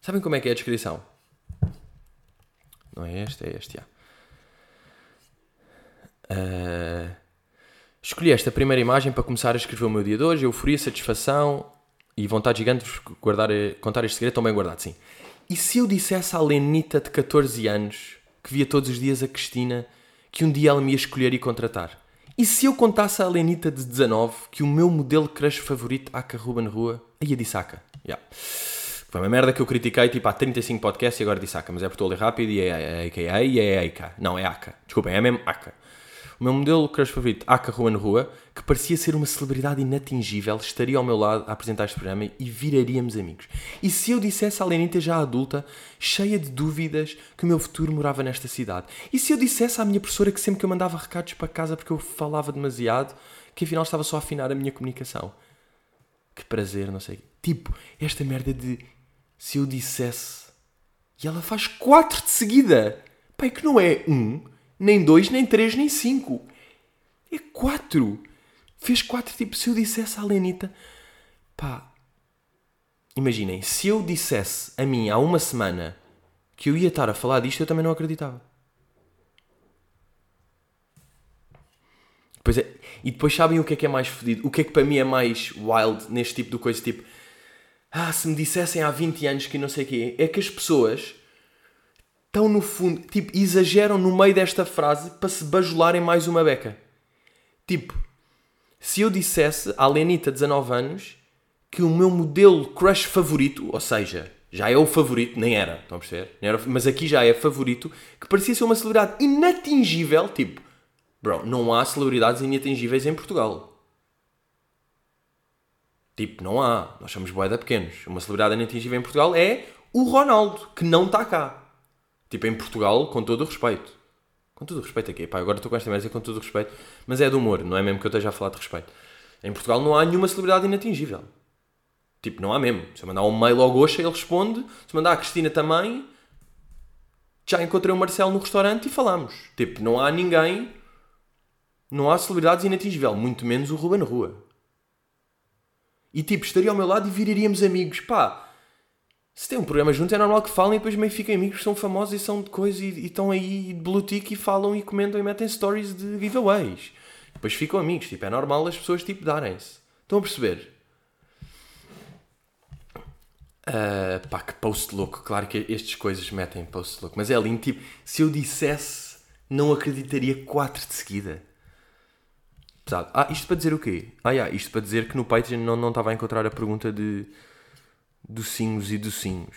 Sabem como é que é a descrição? Não é este, é este, já. Ah, escolhi esta primeira imagem para começar a escrever o meu dia de hoje. Euforia, satisfação e vontade gigante de guardar, contar este segredo tão bem guardado, sim. E se eu dissesse à Lenita de 14 anos, que via todos os dias a Cristina, que um dia ela me ia escolher e contratar? E se eu contasse à Lenita de 19 que o meu modelo crush favorito, Aka Ruben Rua, aí a disse Aka. Yeah. Foi uma merda que eu critiquei tipo há 35 podcasts e agora disse Aka, mas é porque estou a ler rápido e é AKA e é AKA. Não, é Aka. Desculpem, é mesmo Aka. O meu modelo crush favorito, Aka Ruben Rua, que parecia ser uma celebridade inatingível, estaria ao meu lado a apresentar este programa e viraríamos amigos. E se eu dissesse à Lenita já adulta, cheia de dúvidas, que o meu futuro morava nesta cidade? E se eu dissesse à minha professora que sempre que eu mandava recados para casa porque eu falava demasiado, que afinal estava só a afinar a minha comunicação? Que prazer, não sei. Tipo, esta merda de se eu dissesse e ela faz quatro de seguida. Pai, que não é um, nem dois, nem três, nem cinco. É quatro. Fez quatro, tipo, se eu dissesse à Lenita, pá, imaginem, se eu dissesse a mim há uma semana que eu ia estar a falar disto, eu também não acreditava. Pois é, e depois sabem o que é que é mais fodido? O que é que para mim é mais wild neste tipo de coisa? Tipo, ah, se me dissessem há 20 anos que não sei o quê, é que as pessoas estão no fundo, tipo, exageram no meio desta frase para se bajularem mais uma beca. Tipo, se eu dissesse à Lenita, 19 anos, que o meu modelo crush favorito, ou seja, já é o favorito, nem era, estão a perceber? Era, mas aqui já é favorito, que parecia ser uma celebridade inatingível, tipo, bro, não há celebridades inatingíveis em Portugal. Tipo, não há. Nós somos boeda pequenos. Uma celebridade inatingível em Portugal é o Ronaldo, que não está cá. Tipo, em Portugal, com todo o respeito. Com todo o respeito aqui. Pá, agora estou com esta merda com todo o respeito. Mas é do humor, não é mesmo que eu esteja a falar de respeito. Em Portugal não há nenhuma celebridade inatingível. Tipo, não há mesmo. Se eu mandar um mail ao Goxa, ele responde. Se mandar à Cristina também, já encontrei o Marcelo no restaurante e falamos. Tipo, não há ninguém. Não há celebridades inatingível. Muito menos o Ruben Rua. E tipo, estaria ao meu lado e viraríamos amigos. Pá, se tem um programa junto é normal que falem e depois meio ficam amigos, são famosos e são de coisa e, estão aí de blue tick e falam e comentam e metem stories de giveaways. Depois ficam amigos. Tipo, é normal as pessoas tipo darem-se. Estão a perceber? Uh, pá, que post louco. Claro que estas coisas metem post louco. Mas é lindo. Tipo, se eu dissesse, não acreditaria quatro de seguida. Pesado. Ah, isto para dizer o quê? Ah, yeah, isto para dizer que no Patreon não, não estava a encontrar a pergunta de docinhos e docinhos.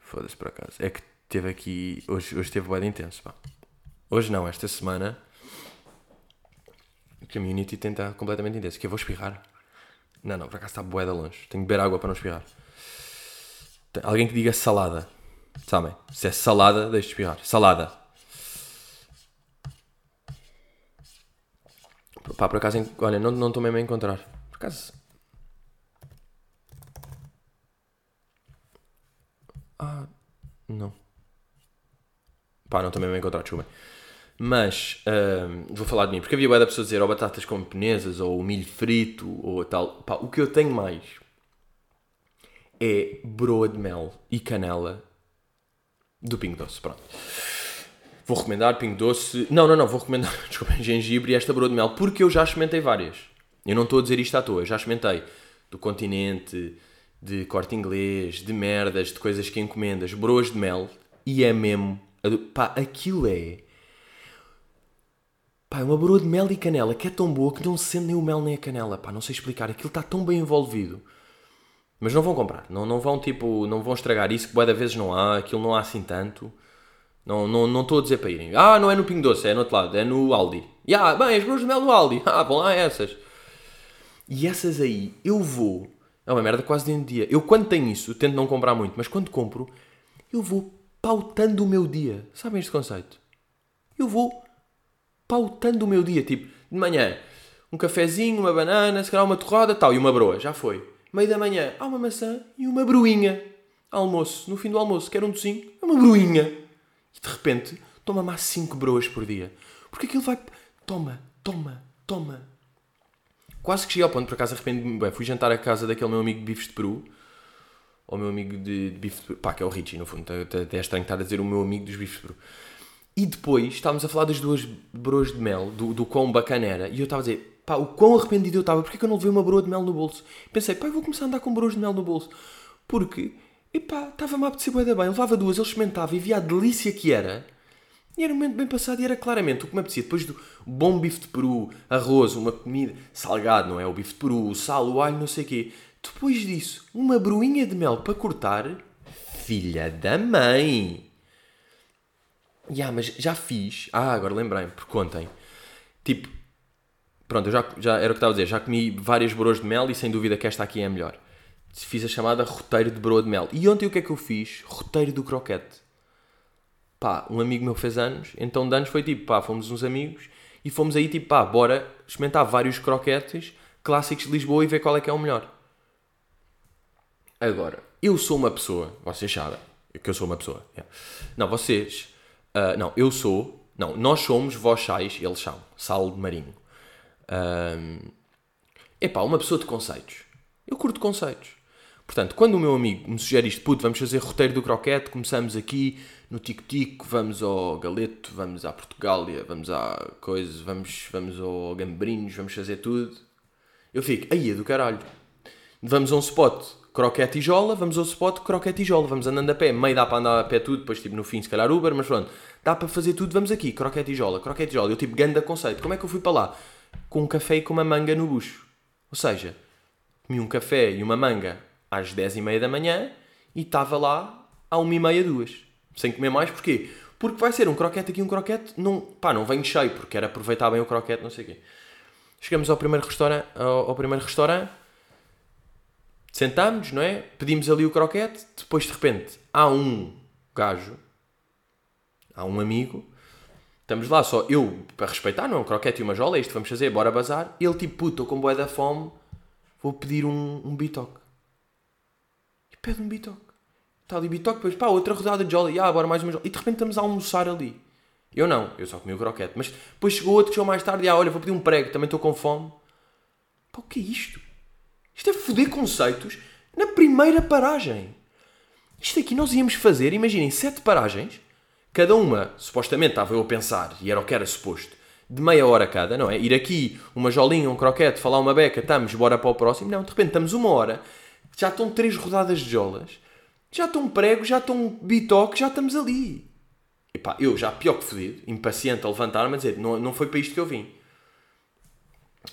Foda-se por acaso. É que teve aqui. Hoje, hoje teve bem intenso, pá. Hoje não, esta semana. O community tenta completamente intenso. Que eu vou espirrar. Não, não, por acaso está boeda longe. Tenho que beber água para não espirrar. Tem alguém que diga salada. Sabem? Se é salada, deixe de espirrar. Salada. Pá, por acaso, olha, não, estou mesmo a encontrar. Por acaso. Ah, não. Pá, não estou mesmo a encontrar, desculpa. Mas, vou falar de mim, porque havia boa da pessoa dizer ou batatas com penesas, ou milho frito, ou tal. Pá, o que eu tenho mais é broa de mel e canela do Pingo Doce, pronto. Vou recomendar Pingo Doce. Não, não, não, vou recomendar, desculpa, gengibre e esta broa de mel, porque eu já experimentei várias. Eu não estou a dizer isto à toa, já experimentei do continente, de corte inglês, de merdas, de coisas que encomendas, broas de mel, e é mesmo. Pá, aquilo é. Pá, é uma broa de mel e canela que é tão boa que não se sente nem o mel nem a canela. Pá, não sei explicar, aquilo está tão bem envolvido. Mas não vão comprar, não, não vão tipo, não vão estragar isso, que boa da vezes não há, aquilo não há assim tanto. Não estou não, não a dizer para irem. Ah, não é no Pingo Doce, é no outro lado, é no Aldi. E ah, bem, as broas de mel do Aldi. Ah, vão lá essas. E essas aí, eu vou. É uma merda quase de um dia. Eu quando tenho isso, tento não comprar muito, mas quando compro, eu vou pautando o meu dia. Sabem este conceito? Eu vou pautando o meu dia. Tipo, de manhã, um cafezinho, uma banana, se calhar uma torrada, tal, e uma broa, já foi. Meio da manhã, há uma maçã e uma broinha. Almoço, no fim do almoço, quero um docinho, é uma broinha. E de repente toma mais 5 broas por dia. Porque aquilo vai. Toma, toma, toma. Quase que cheguei ao ponto, por acaso arrependi-me bem. Fui jantar à casa daquele meu amigo de bifes de Peru. Ou meu amigo de, de bife de Peru. Pá, que é o Richie, no fundo. Até é estranho estar a dizer o meu amigo dos bifes de Peru. E depois estávamos a falar das duas broas de mel, do, do quão bacana era. E eu estava a dizer, pá, o quão arrependido eu estava. Porquê que eu não levei uma broa de mel no bolso? Pensei, pá, eu vou começar a andar com broas de mel no bolso. Porque e pá, estava-me a apetecer bem, bem. Levava duas, ele experimentava e via a delícia que era. E era um momento bem passado e era claramente o que me apetecia. Depois do bom bife de peru, arroz, uma comida salgado, não é? O bife de peru, o sal, o alho, não sei o quê. Depois disso, uma broinha de mel para cortar. Filha da mãe! Ya, mas já fiz. Ah, agora lembrei-me, porque ontem. Tipo, pronto, eu já, já era o que estava a dizer. Já comi várias broas de mel e sem dúvida que esta aqui é a melhor fiz a chamada roteiro de broa de mel. E ontem o que é que eu fiz? Roteiro do croquete. Pá, um amigo meu fez anos, então de anos foi tipo, pá, fomos uns amigos e fomos aí tipo, pá, bora experimentar vários croquetes clássicos de Lisboa e ver qual é que é o melhor. Agora, eu sou uma pessoa, vocês sabem que eu sou uma pessoa. Yeah. Não, vocês, uh, não, eu sou, não, nós somos, vós sais, eles são, sal de marinho. Uh, epá, uma pessoa de conceitos. Eu curto conceitos. Portanto, quando o meu amigo me sugere isto, puto, vamos fazer roteiro do croquete, começamos aqui no Tico-Tico, vamos ao Galeto, vamos à Portugália, vamos à coisa, vamos, vamos ao Gambrinhos, vamos fazer tudo. Eu fico, aí é do caralho. Vamos a um spot, croquete e jola, vamos ao spot, croquete e jola, vamos andando a pé, meio dá para andar a pé tudo, depois tipo no fim se calhar Uber, mas pronto, dá para fazer tudo, vamos aqui, croquete e jola, croquete e jola. Eu tipo, ganda conceito. Como é que eu fui para lá? Com um café e com uma manga no bucho. Ou seja, comi um café e uma manga às 10 e meia da manhã e estava lá à 1 e meia, duas. Sem comer mais, porquê? Porque vai ser um croquete aqui, um croquete, não, pá, não venho cheio, porque quero aproveitar bem o croquete, não sei o quê. Chegamos ao primeiro restaurante, ao, ao primeiro restaurante, sentámos, não é? Pedimos ali o croquete, depois de repente há um gajo, há um amigo, estamos lá só, eu, para respeitar, não é um croquete e uma jola, é isto vamos fazer, bora bazar. Ele tipo, puto, estou com boé da fome, vou pedir um, um bitoque. Pede um bitoque. Está ali bitoque, depois pá, outra rodada de jola, e ah, bora mais uma jola. E de repente estamos a almoçar ali. Eu não, eu só comi o croquete. Mas depois chegou outro que chegou mais tarde e ah, olha, vou pedir um prego, também estou com fome. Pá, o que é isto? Isto é foder conceitos na primeira paragem. Isto aqui nós íamos fazer, imaginem, sete paragens, cada uma, supostamente, estava eu a pensar, e era o que era suposto, de meia hora cada, não é? Ir aqui, uma jolinha, um croquete, falar uma beca, estamos, bora para o próximo. Não, de repente estamos uma hora, já estão três rodadas de jolas, já estão pregos, já estão bitoque, já estamos ali. E pá, eu já pior que fodido, impaciente a levantar-me a dizer, não, não foi para isto que eu vim.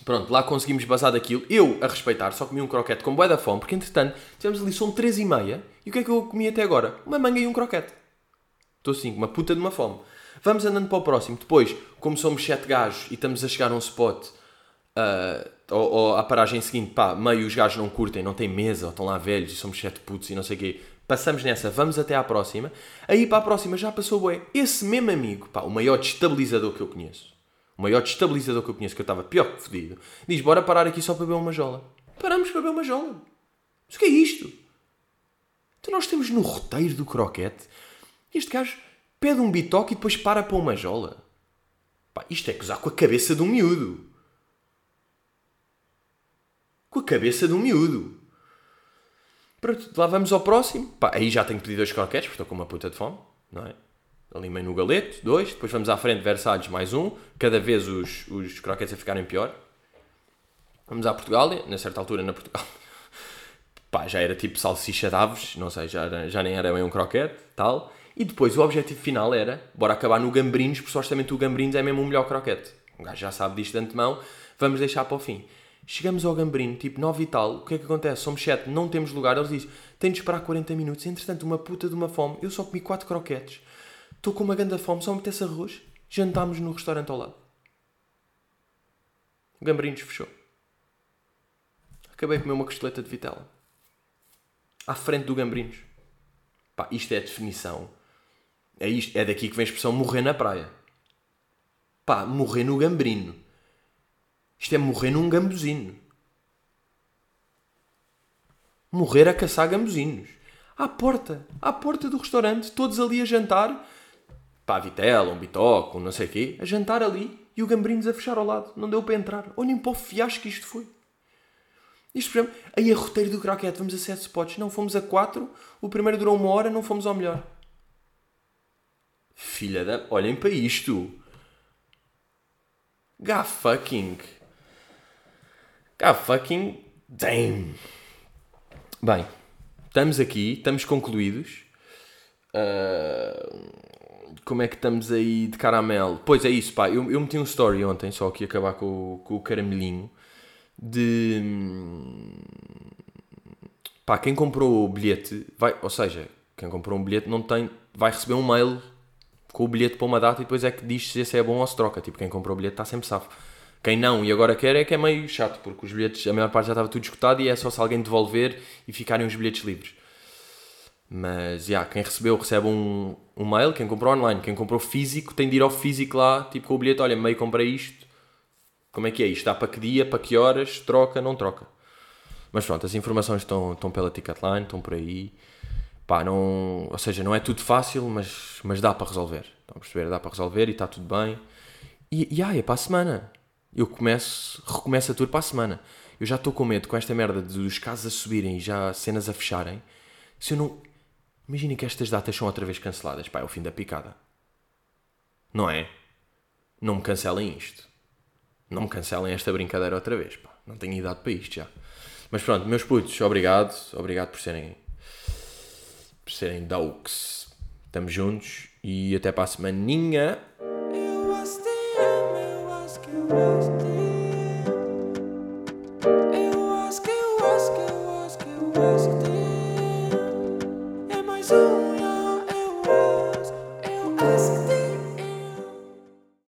Pronto, lá conseguimos basar daquilo. Eu, a respeitar, só comi um croquete com boé da fome, porque entretanto, tivemos ali, são três e meia, e o que é que eu comi até agora? Uma manga e um croquete. Estou assim, uma puta de uma fome. Vamos andando para o próximo. Depois, como somos sete gajos e estamos a chegar a um spot, uh, ou, ou à paragem seguinte, pá, meio os gajos não curtem, não têm mesa, ou estão lá velhos e somos sete putos e não sei o quê. Passamos nessa, vamos até à próxima. Aí para a próxima já passou bué. Esse mesmo amigo, pá, o maior destabilizador que eu conheço, o maior destabilizador que eu conheço, que eu estava pior que fodido, diz: bora parar aqui só para beber uma jola. Paramos para beber uma jola. Mas o que é isto? Então nós temos no roteiro do croquete este gajo pede um bitoque e depois para para uma jola. Pá, isto é gozar com a cabeça de um miúdo. Com a cabeça de um miúdo. Pronto, lá vamos ao próximo. Pá, aí já tenho pedido dois croquetes, porque estou com uma puta de fome, não é? Ali meio no galeto, dois. Depois vamos à frente, Versalhes, mais um. Cada vez os, os croquetes a ficarem pior. Vamos à Portugália, na certa altura na Portugal. Pá, já era tipo salsicha de aves, não sei, já, já nem era bem um croquete, tal. E depois o objetivo final era, bora acabar no Gambrinos, porque supostamente o Gambrinos é mesmo o melhor croquete. Um gajo já sabe disto de antemão, vamos deixar para o fim. Chegamos ao Gambrino, tipo 9 e tal, o que é que acontece? Somos 7, não temos lugar. Eles dizem, tem de esperar 40 minutos. Entretanto, uma puta de uma fome. Eu só comi 4 croquetes. Estou com uma grande fome, só me metesse arroz. Jantámos no restaurante ao lado. O Gambrinos fechou. Acabei de comer uma costeleta de vitela. À frente do Gambrinos. Pá, isto é a definição. É, isto, é daqui que vem a expressão morrer na praia. Pá, morrer no Gambrino. Isto é morrer num gambuzino. Morrer a caçar gambuzinos. À porta, à porta do restaurante, todos ali a jantar. Pá, vitela, um bitoque, um não sei o quê. A jantar ali e o gambrinos a fechar ao lado. Não deu para entrar. Olhem para o fiasco que isto foi. Isto, por exemplo, aí a roteiro do croquete, vamos a 7 spots. Não, fomos a 4. O primeiro durou uma hora, não fomos ao melhor. Filha da... Olhem para isto. God fucking... God fucking damn. Bem, estamos aqui, estamos concluídos. Uh, como é que estamos aí de caramelo? Pois é isso, pá. Eu, eu meti um story ontem, só aqui acabar com, com o caramelinho. De. Pá, quem comprou o bilhete, vai, ou seja, quem comprou um bilhete não tem, vai receber um mail com o bilhete para uma data e depois é que diz se esse é bom ou se troca. Tipo, quem comprou o bilhete está sempre safo. Quem não e agora quer é que é meio chato, porque os bilhetes, a maior parte já estava tudo escutado e é só se alguém devolver e ficarem os bilhetes livres. Mas, já, yeah, quem recebeu recebe um, um mail, quem comprou online, quem comprou físico tem de ir ao físico lá, tipo com o bilhete, olha, meio comprei isto, como é que é isto? Dá para que dia, para que horas, troca, não troca. Mas pronto, as informações estão, estão pela Ticketline, estão por aí. Pá, não, ou seja, não é tudo fácil, mas, mas dá para resolver. Estão a perceber? Dá para resolver e está tudo bem. E, e ah, é para a semana eu começo, recomeço a tour para a semana. Eu já estou com medo com esta merda dos casos a subirem e já cenas a fecharem. Se eu não. Imaginem que estas datas são outra vez canceladas. Pá, é o fim da picada. Não é? Não me cancelem isto. Não me cancelem esta brincadeira outra vez. Pá. Não tenho idade para isto já. Mas pronto, meus putos, obrigado. Obrigado por serem. por serem Daux. Estamos juntos E até para a semaninha. Acho